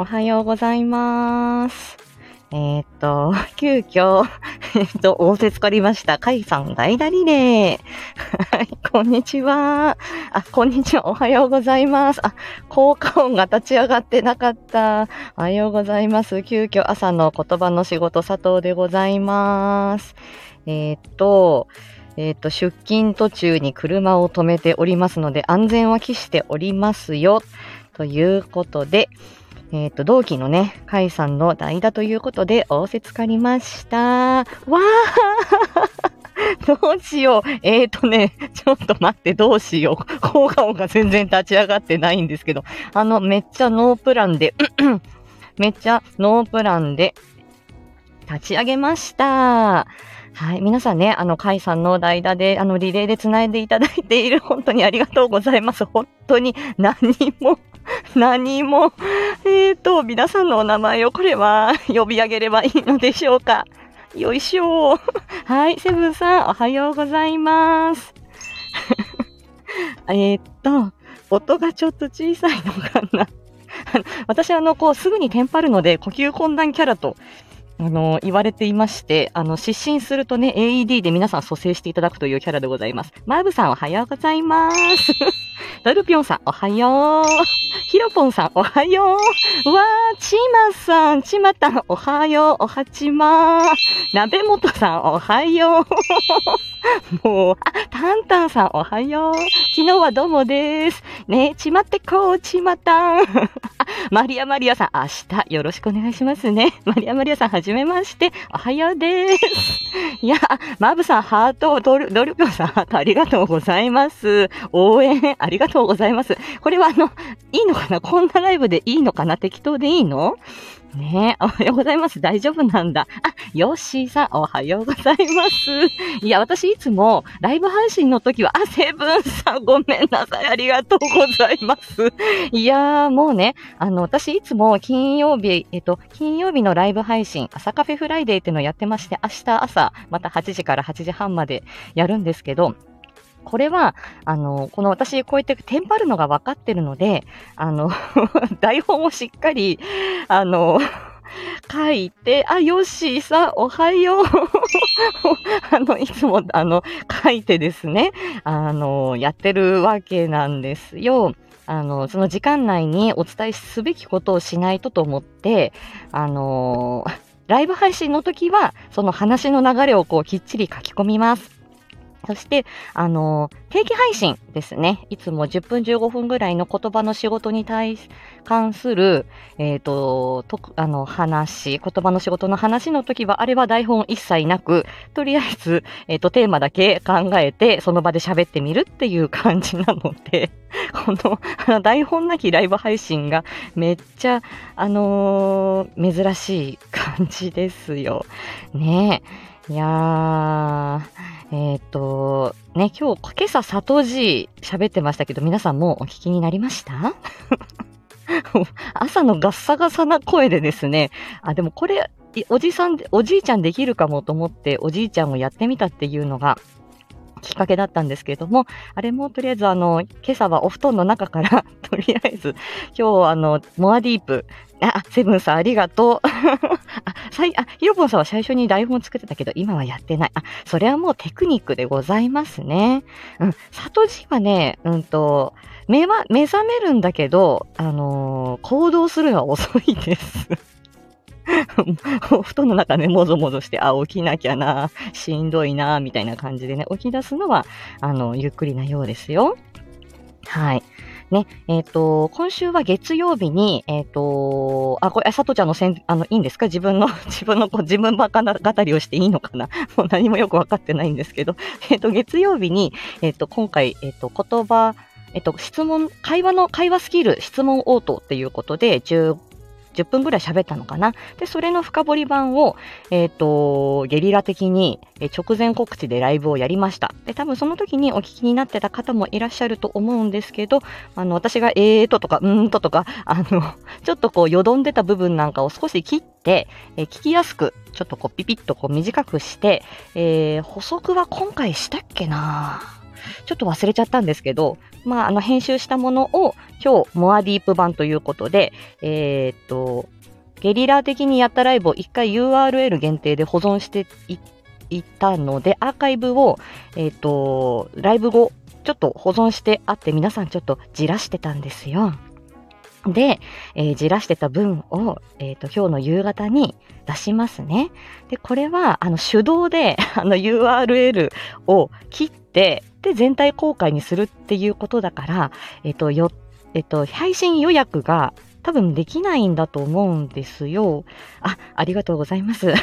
おはようございます。えーっと、急遽、えっと、仰せつかりました。カイさん代打リレー。はい、こんにちは。あ、こんにちは。おはようございます。あ、効果音が立ち上がってなかった。おはようございます。急遽朝の言葉の仕事、佐藤でございます。えーっと、えーっと、出勤途中に車を止めておりますので、安全は期しておりますよ。ということで、えっ、と、同期のね、カイさんの代打ということで、仰せつかりました。わー どうしよう。えっ、とね、ちょっと待って、どうしよう。効果音が全然立ち上がってないんですけど、あの、めっちゃノープランで、めっちゃノープランで立ち上げました。はい。皆さんね、あの、カイさんの代打で、あの、リレーで繋いでいただいている、本当にありがとうございます。本当に何も、何も、えーと、皆さんのお名前をこれは呼び上げればいいのでしょうか。よいしょ。はい。セブンさん、おはようございます。えっと、音がちょっと小さいのかな。あの私、あの、こう、すぐにテンパるので、呼吸困難キャラと、あの、言われていまして、あの、失神するとね、AED で皆さん蘇生していただくというキャラでございます。マーブさん、おはようございます。ドルピョンさん、おはよう。ヒロポンさん、おはよう。うわー、ちまさん、ちまたん、おはよう。おはちまー。なべもとさん、おはよう。もう、あ、タンタンさん、おはよう。昨日はどうもです。ねちまってこう、ちまたん。あ、マリアマリアさん、明日よろしくお願いしますね。マリアマリアさん、はじめまして。おはようです。いや、マブさん、ハート、ドル、ドルピョさん、ハートありがとうございます。応援、ありがとうございます。これはあの、いいのかな？こんなライブでいいのかな？適当でいいの？ねえ、おはようございます。大丈夫なんだ。あ、ヨッシーさん、おはようございます。いや、私いつもライブ配信の時は、あ、セブンさん、ごめんなさい。ありがとうございます。いやー、もうね、あの、私いつも金曜日、えっと、金曜日のライブ配信、朝カフェフライデーっていうのをやってまして、明日朝、また8時から8時半までやるんですけど、これは、あの、この私、こうやってテンパるのが分かってるので、あの、台本をしっかり、あの、書いて、あ、ヨッシーさん、おはよう。あの、いつも、あの、書いてですね、あの、やってるわけなんですよ。あの、その時間内にお伝えすべきことをしないとと思って、あの、ライブ配信の時は、その話の流れをこうきっちり書き込みます。そして、あの、定期配信ですね。いつも10分15分ぐらいの言葉の仕事に対し、関する、えっ、と、と、あの、話、言葉の仕事の話の時は、あれは台本一切なく、とりあえず、えっ、と、テーマだけ考えて、その場で喋ってみるっていう感じなので、この、台本なきライブ配信がめっちゃ、あのー珍しい感じですよ。ねえ。いやー、えっ、と、ね、今日、今朝、佐藤じ喋ってましたけど、皆さんもうお聞きになりました？朝のガッサガサな声でですね、あ、でもこれ、おじさん、おじいちゃんできるかもと思って、おじいちゃんをやってみたっていうのが、きっかけだったんですけれども、あれもとりあえずあの、今朝はお布団の中から、とりあえず、今日あの、モアディープ、あ、セブンさんありがとう。あ、さい、あ、ヒロポンさんは最初に台本作ってたけど、今はやってない。あ、それはもうテクニックでございますね。うん、サトジはね、うんと、目は、目覚めるんだけど、あのー行動するのは遅いです。お 布団の中ね、もぞもぞして、あ、起きなきゃな、しんどいな、みたいな感じでね、起き出すのは、あの、ゆっくりなようですよ。はい。ね、えっ、と、今週は月曜日に、えっ、と、あ、これ、さとちゃんのせん、あの、いいんですか？自分の、自分の、こう、自分ばかな語りをしていいのかな？もう何もよくわかってないんですけど、えっ、と、月曜日に、えっ、と、今回、えっ、と、言葉、えっ、と、質問、会話の、会話スキル、質問応答っていうことで、10、10分ぐらい喋ったのかな。で、それの深掘り版を、えっ、と、ゲリラ的に、直前告知でライブをやりました。で、多分その時にお聞きになってた方もいらっしゃると思うんですけど、あの、私がえーととか、うーんととか、あの、ちょっとこう、よどんでた部分なんかを少し切って、え聞きやすく、ちょっとこう、ピピッとこう、短くして、えー補足は今回したっけなぁちょっと忘れちゃったんですけど、まあ、あの、編集したものを今日、モアディープ版ということで、えー、っと、ゲリラ的にやったライブを1回 URL 限定で保存していったので、アーカイブを、えっ、と、ライブ後、ちょっと保存してあって、皆さんちょっとじらしてたんですよ。で、えー、じらしてた分を、えっ、ー、と、今日の夕方に出しますね。で、これは、あの、手動で、あの、URL を切って、で、全体公開にするっていうことだから、えっ、ー、と、よ、えっ、と、配信予約が多分できないんだと思うんですよ。あ、ありがとうございます。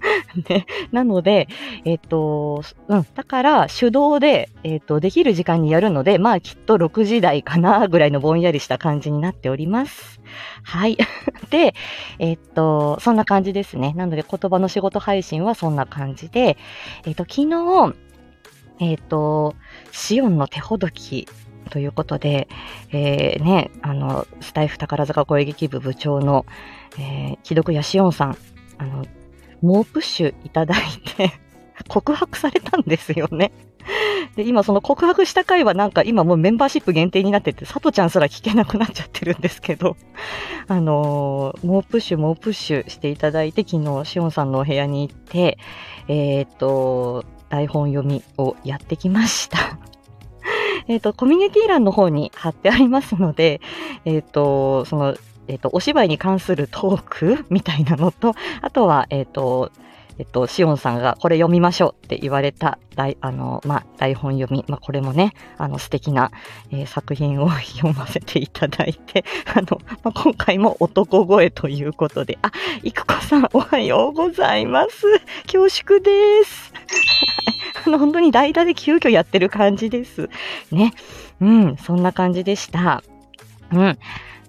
ね、なので、えっ、と、うん、だから手動で、えっ、と、できる時間にやるので、まあきっと6時台かなぐらいのぼんやりした感じになっております。はい。で、えっ、と、そんな感じですね。なので言葉の仕事配信はそんな感じで、えっ、と、昨日、えっ、と、シオンの手ほどきということで、えー、ね、あの、スタイフ宝塚声劇部部長の、えー、木戸やしおんさん、あの、猛プッシュいただいて 告白されたんですよね。で、今その告白した回はなんか今もうメンバーシップ限定になってて、さとちゃんすら聞けなくなっちゃってるんですけど、あのー、猛プッシュ猛プッシュしていただいて、昨日しおんさんのお部屋に行って、えー、っと、台本読みをやってきました。えっと、コミュニティ欄の方に貼ってありますので、えっと、その、えっ、と、お芝居に関するトークみたいなのと、あとは、えっ、と、えっと、シオンさんがこれ読みましょうって言われた台、あの、まあ、台本読み、まあ、これもね、あの、素敵な、えー、作品を読ませていただいて、あの、まあ、今回も男声ということで、あ、いくこさん、おはようございます。恐縮です。あの、本当に代打で急遽やってる感じです。ね。うん、そんな感じでした。うん。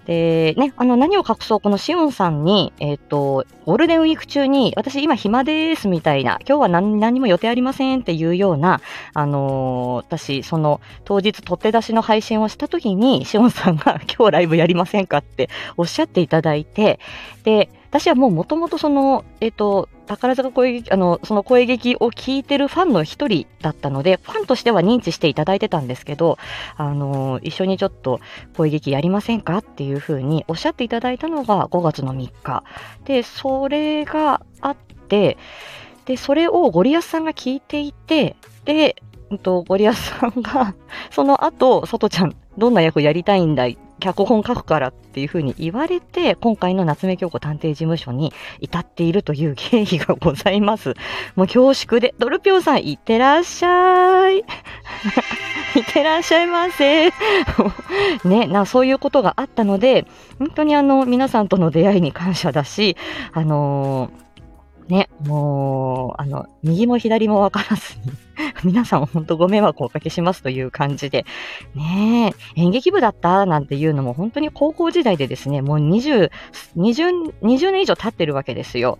で、ね、あの、何を隠そう、このしおんさんに、えっ、ー、と、ゴールデンウィーク中に、私今暇ですみたいな、今日は何何も予定ありませんっていうような、あのー、私、その、当日取って出しの配信をした時に、しおんさんが 今日ライブやりませんかっておっしゃっていただいて、で、私はもうもともとその、えっ、ー、と、宝塚声劇、あの、その声劇を聞いてるファンの一人だったので、ファンとしては認知していただいてたんですけど、あの、一緒にちょっと声劇やりませんかっていうふうにおっしゃっていただいたのが5月の3日。で、それがあって、で、それをゴリアスさんが聞いていて、で、と、ゴリアスさんが、その後、さとちゃん、どんな役やりたいんだい脚本書くからっていうふうに言われて、今回の夏目京子探偵事務所に至っているという経緯がございます。もう恐縮で、ドルピョンさん、いってらっしゃい。いってらっしゃいませ。ね、な、そういうことがあったので、本当にあの、皆さんとの出会いに感謝だし、あのーね、もう、あの、右も左もわからずに 皆さん本当ご迷惑をおかけしますという感じで、ね演劇部だったなんていうのも本当に高校時代でですね、もう20、20、20年以上経ってるわけですよ。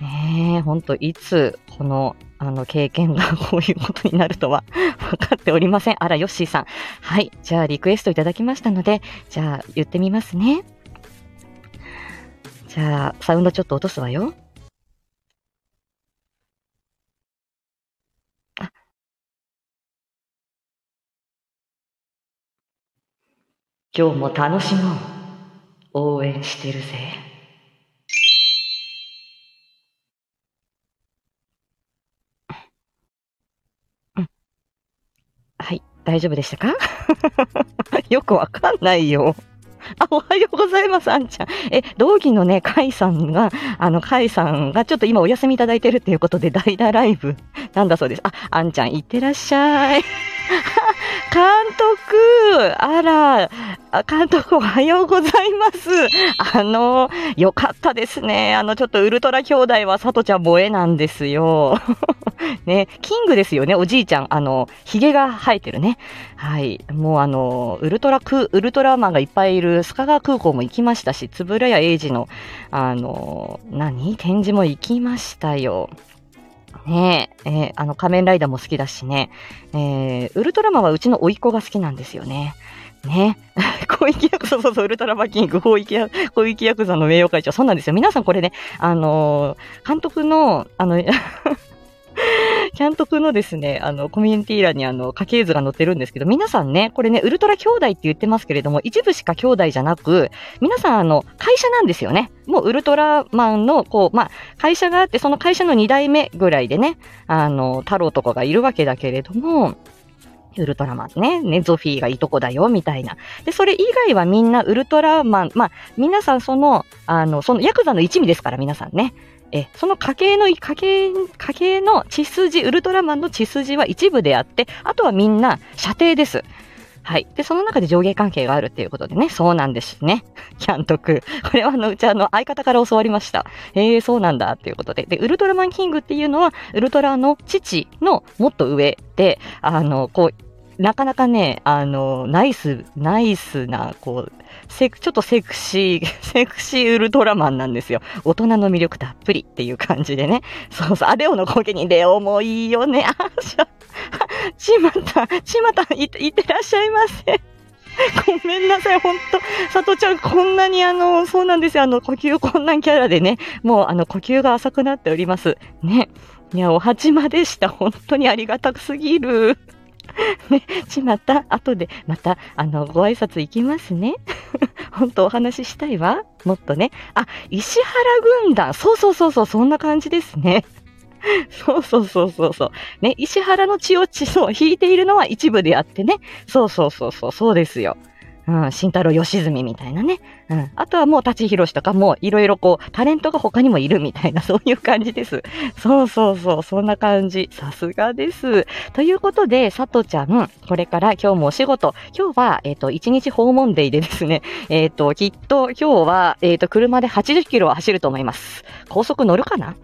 ねえ、本当いつ、この、あの、経験がこういうことになるとは 分かっておりません。あら、ヨッシーさん。はい。じゃあ、リクエストいただきましたので、じゃあ、言ってみますね。じゃあ、サウンドちょっと落とすわよ。今日も楽しもう。応援してるぜ。はい、大丈夫でしたか？よくわかんないよ。あ、おはようございます、あんちゃん。え、同期のね、カイさんが、あの、カイさんがちょっと今お休みいただいてるっていうことで、代打ライブなんだそうです。あ、あんちゃん、いってらっしゃい。監督あら、監督おはようございます。あの、よかったですね。あの、ちょっとウルトラ兄弟はさとちゃん萌えなんですよ。ね、キングですよね、おじいちゃん。あの、髭が生えてるね。はい。もうあの、ウルトラク、ウルトラマンがいっぱいいる須賀川空港も行きましたし、つぶらや英二の、あの、何？展示も行きましたよ。ねえ、ー、あの、仮面ライダーも好きだしね、えー、ウルトラマンはうちの甥っ子が好きなんですよね。ね。広域ヤクザ、そうそう、ウルトラマキング、広域ヤ広域ヤクザの名誉会長、そうなんですよ。皆さんこれね、あのー、監督の、あの、キャントクのですね、あの、コミュニティ欄にあの、家系図が載ってるんですけど、皆さんね、これね、ウルトラ兄弟って言ってますけれども、一部しか兄弟じゃなく、皆さんあの、会社なんですよね。もうウルトラマンの、こう、まあ、会社があって、その会社の2代目ぐらいでね、あの、太郎とかがいるわけだけれども、ウルトラマンね、ね、ゾフィーがいとこだよ、みたいな。で、それ以外はみんなウルトラマン、まあ、皆さんその、あの、そのヤクザの一味ですから、皆さんね。え、その家系の、家系、家系の血筋、ウルトラマンの血筋は一部であって、あとはみんな射程です。はい。で、その中で上下関係があるっていうことでね、そうなんですね。キャントク。これはあの、うちあの、相方から教わりました。ええー、そうなんだっていうことで。で、ウルトラマンキングっていうのは、ウルトラの父のもっと上で、あの、こう、なかなかね、あの、ナイス、ナイスな、こう、セク、ちょっとセクシー、セクシーウルトラマンなんですよ。大人の魅力たっぷりっていう感じでね。そうそう、あ、レオの苔にレオもいいよね。あ、しゃ、ちまた、ちまた、い、いってらっしゃいませ。ごめんなさい、ほんと。さとちゃん、こんなにあの、そうなんですよ。あの、呼吸困難キャラでね、もうあの、呼吸が浅くなっております。ね。いや、おはまでした。本当にありがたくすぎる。ね、ちまた、後で、また、あの、ご挨拶行きますね。本当お話ししたいわ。もっとね。あ、石原軍団。そうそうそうそう、そんな感じですね。そうそうそうそうそう。ね、石原の血を血を引いているのは一部であってね。そうそうそうそう、そうですよ。うん、慎太郎義住みたいなね。うん。あとはもう、立ち広しとかも、いろいろこう、タレントが他にもいるみたいな、そういう感じです。そうそうそう、そんな感じ。さすがです。ということで、佐藤ちゃん、これから今日もお仕事、今日は、えっ、ー、と、1日訪問デイでですね、えっ、ー、と、きっと今日は、えっ、ー、と、車で80キロ走ると思います。高速乗るかな？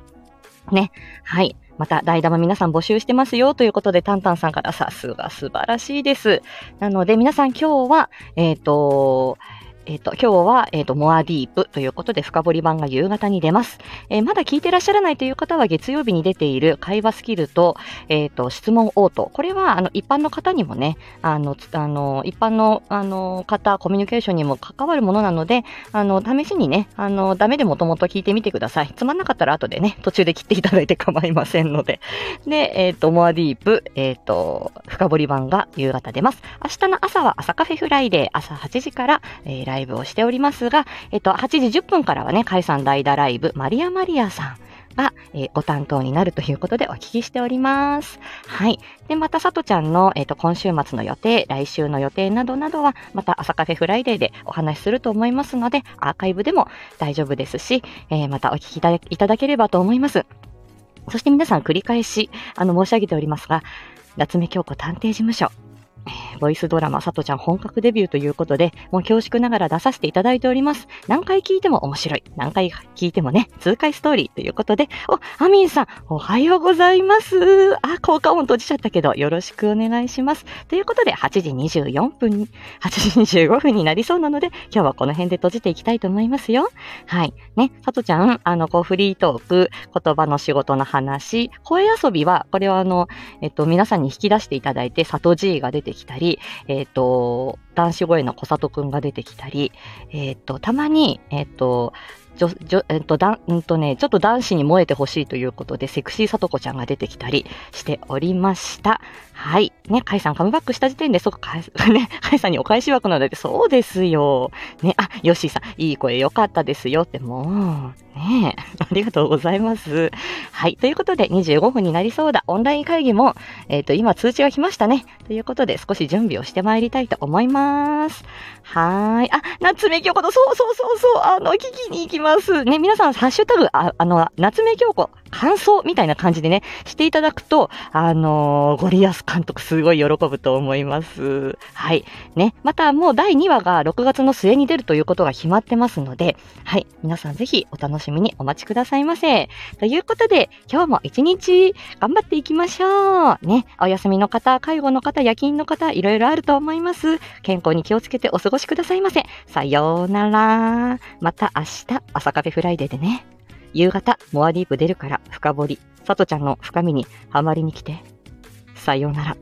ね。はい。また、代打も皆さん募集してますよということで、タンタンさんからさすが素晴らしいです。なので、皆さん今日は、えっ、ー、と、えっ、ー、と、今日は、えっ、ー、と、モアディープということで、深掘り版が夕方に出ます。えー、まだ聞いてらっしゃらないという方は、月曜日に出ている会話スキルと、えっ、と、質問応答。これは、あの、一般の方にもね、あの、あの、一般の、あの、方、コミュニケーションにも関わるものなので、あの、試しにね、あの、ダメでもともと聞いてみてください。つまんなかったら後でね、途中で切っていただいて構いませんので。で、えっ、と、 more deep、えっ、と、深掘り版が夕方出ます。明日の朝は朝カフェフライデー、朝8時から、えー、ライブをしておりますが、えっと、8時10分からはね、カイさん代打ライブ、マリアマリアさん。が、えー、ご担当になるということでお聞きしております。はい。で、また、さとちゃんの、えっ、ー、と、今週末の予定、来週の予定などなどは、また、朝カフェフライデーでお話しすると思いますので、アーカイブでも大丈夫ですし、えー、またお聞きいただければと思います。そして皆さん繰り返し、あの、申し上げておりますが、夏目京子探偵事務所、ボイスドラマ、さとちゃん本格デビューということで、もう恐縮ながら出させていただいております。何回聞いても面白い。何回聞いてもね、痛快ストーリーということで、お、アミンさん、おはようございます。あ、効果音閉じちゃったけど、よろしくお願いします。ということで、8時24分に、8時25分になりそうなので、今日はこの辺で閉じていきたいと思いますよ。はい。ね、さとちゃん、あの、こう、フリートーク、言葉の仕事の話、声遊びは、これはあの、えっと、皆さんに引き出していただいて、さとじいが出てきたり、えっ、ー、と、男子声の小里くんが出てきたり、えっ、ー、と、たまに、えっ、ー、と、じょ、じょ、えっと、だん、とね、ちょっと男子に燃えてほしいということで、セクシーさとこちゃんが出てきたりしておりました。はい。ね、カイさんカムバックした時点で、そこ、か、ね、カイさんにお返し枠なので、そうですよ。ね、あ、ヨッシーさん、いい声よかったですよって、もう、ね、ありがとうございます。はい。ということで、25分になりそうだ。オンライン会議も、えっ、ー、と、今通知が来ましたね。ということで、少し準備をしてまいりたいと思います。はい。あ、夏目京子の、そうそうそうそう、あの、聞きに行きます。ね、皆さん、ハッシュタグ、ああの、夏目京子、感想みたいな感じでね、していただくと、あのー、ゴリアス監督すごい喜ぶと思います。はい。ね。またもう第2話が6月の末に出るということが決まってますので、はい。皆さんぜひお楽しみにお待ちくださいませ。ということで、今日も一日頑張っていきましょう。ね。お休みの方、介護の方、夜勤の方、いろいろあると思います。健康に気をつけてお過ごししくださいませ。さようなら。また明日、朝カフェフライデーでね。夕方、モアディープ出るから深掘り、さとちゃんの深みにはまりに来て。さようなら。